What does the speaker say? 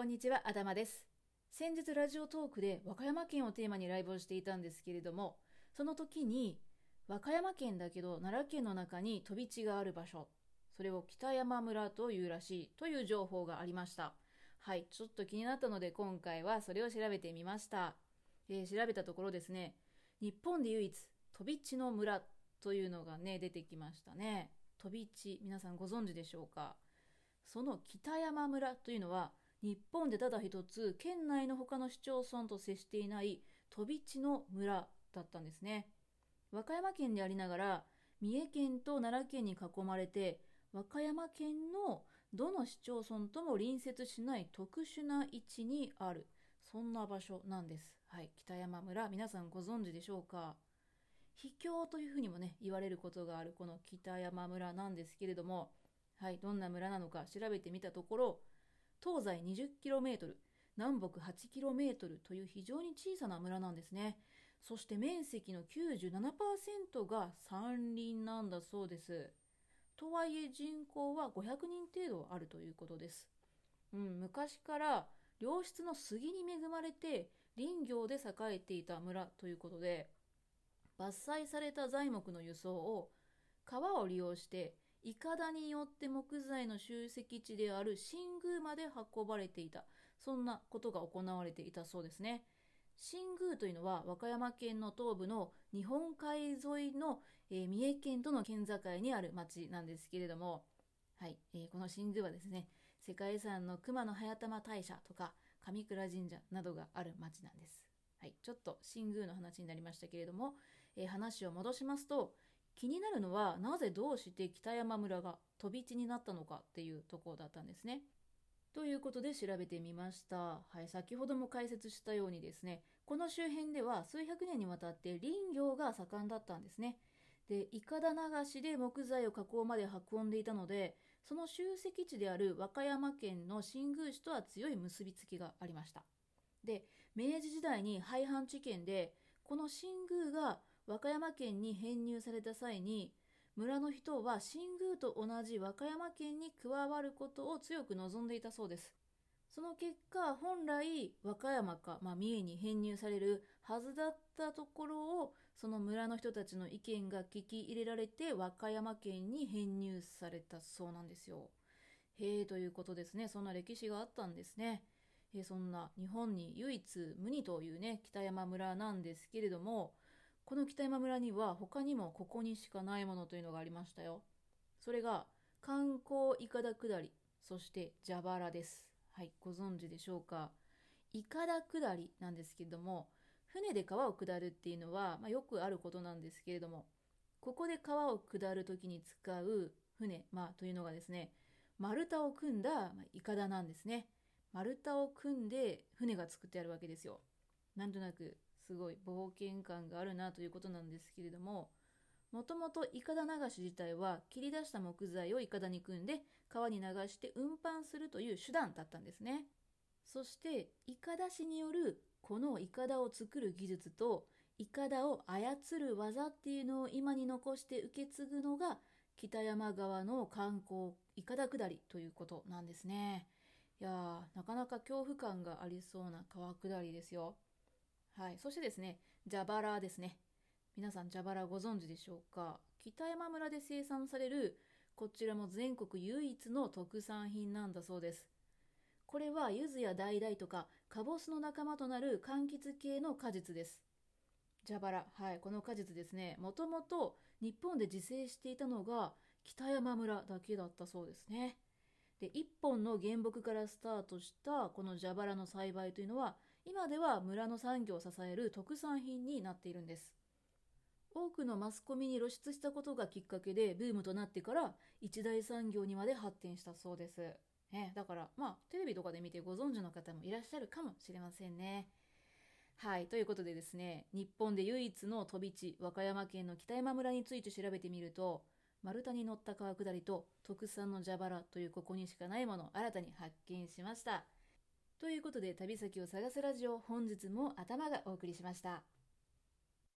こんにちは、あだまです。先日ラジオトークで和歌山県をテーマにライブをしていたんですけれども、その時に、和歌山県だけど奈良県の中に飛び地がある場所、それを北山村というらしいという情報がありました。はい、ちょっと気になったので今回はそれを調べてみました。えー、調べたところですね、日本で唯一飛び地の村というのがね、出てきましたね。飛び地、皆さんご存知でしょうか？その北山村というのは、日本でただ一つ、県内の他の市町村と接していない飛び地の村だったんですね。和歌山県でありながら、三重県と奈良県に囲まれて、和歌山県のどの市町村とも隣接しない特殊な位置にある、そんな場所なんです。はい、北山村、皆さんご存知でしょうか？秘境というふうにもね、言われることがあるこの北山村なんですけれども、はい、どんな村なのか調べてみたところ、東西 20km、南北 8km という非常に小さな村なんですね。そして面積の97%が山林なんだそうです。とはいえ人口は500人程度あるということです。うん、昔から良質の杉に恵まれて林業で栄えていた村ということで、伐採された材木の輸送を川を利用していかだによって木材の集積地である新宮まで運ばれていた。そんなことが行われていたそうですね。新宮というのは和歌山県の東部の日本海沿いの、えー、三重県との県境にある町なんですけれども、はい、えー、この新宮はですね、世界遺産の熊野早玉大社とか上倉神社などがある町なんです。はい、ちょっと新宮の話になりましたけれども、えー、話を戻しますと、気になるのは、なぜどうして北山村が飛び地になったのかっていうところだったんですね。ということで調べてみました。はい、先ほども解説したようにですね、この周辺では数百年にわたって林業が盛んだったんですね。で、いかだ流しで木材を河口まで運んでいたので、その集積地である和歌山県の新宮市とは強い結びつきがありました。で、明治時代に廃藩置県で、この新宮が和歌山県に編入された際に、村の人は新宮と同じ和歌山県に加わることを強く望んでいたそうです。その結果、本来、和歌山か、まあ、三重に編入されるはずだったところを、その村の人たちの意見が聞き入れられて、和歌山県に編入されたそうなんですよ。へえ、ということですね。そんな歴史があったんですね。えそんな日本に唯一無二というね、北山村なんですけれども、この北山村には他にもここにしかないものというのがありましたよ。それが観光いかだ下り、そして蛇腹です。はい、ご存知でしょうか？いかだ下りなんですけども、船で川を下るっていうのは、まあ、よくあることなんですけれども、ここで川を下るときに使う船、まあ、というのがですね、丸太を組んだ、まあ、いかだなんですね。丸太を組んで船が作ってあるわけですよ。なんとなくすごい冒険感があるなということなんですけれども、もともとイカダ流し自体は切り出した木材をイカダに組んで川に流して運搬するという手段だったんですね。そしてイカダしによるこのイカダを作る技術とイカダを操る技っていうのを今に残して受け継ぐのが北山側の観光イカダ下りということなんですね。いやー、なかなか恐怖感がありそうな川下りですよ。はい。そしてですね、蛇腹ですね。皆さん蛇腹ご存知でしょうか？北山村で生産される、こちらも全国唯一の特産品なんだそうです。これは柚子や橙とかカボスの仲間となる柑橘系の果実です。蛇腹。はい。この果実ですね。もともと日本で自生していたのが北山村だけだったそうですね。で、一本の原木からスタートしたこの蛇腹の栽培というのは、今では村の産業を支える特産品になっているんです。多くのマスコミに露出したことがきっかけでブームとなってから一大産業にまで発展したそうです。ね、だから、まあ、テレビとかで見てご存知の方もいらっしゃるかもしれませんね。はい。ということでですね、日本で唯一の飛び地、和歌山県の北山村について調べてみると、丸太に乗った川下りと特産の蛇腹というここにしかないものを新たに発見しました。ということで旅先を探すラジオ本日も頭がお送りしました。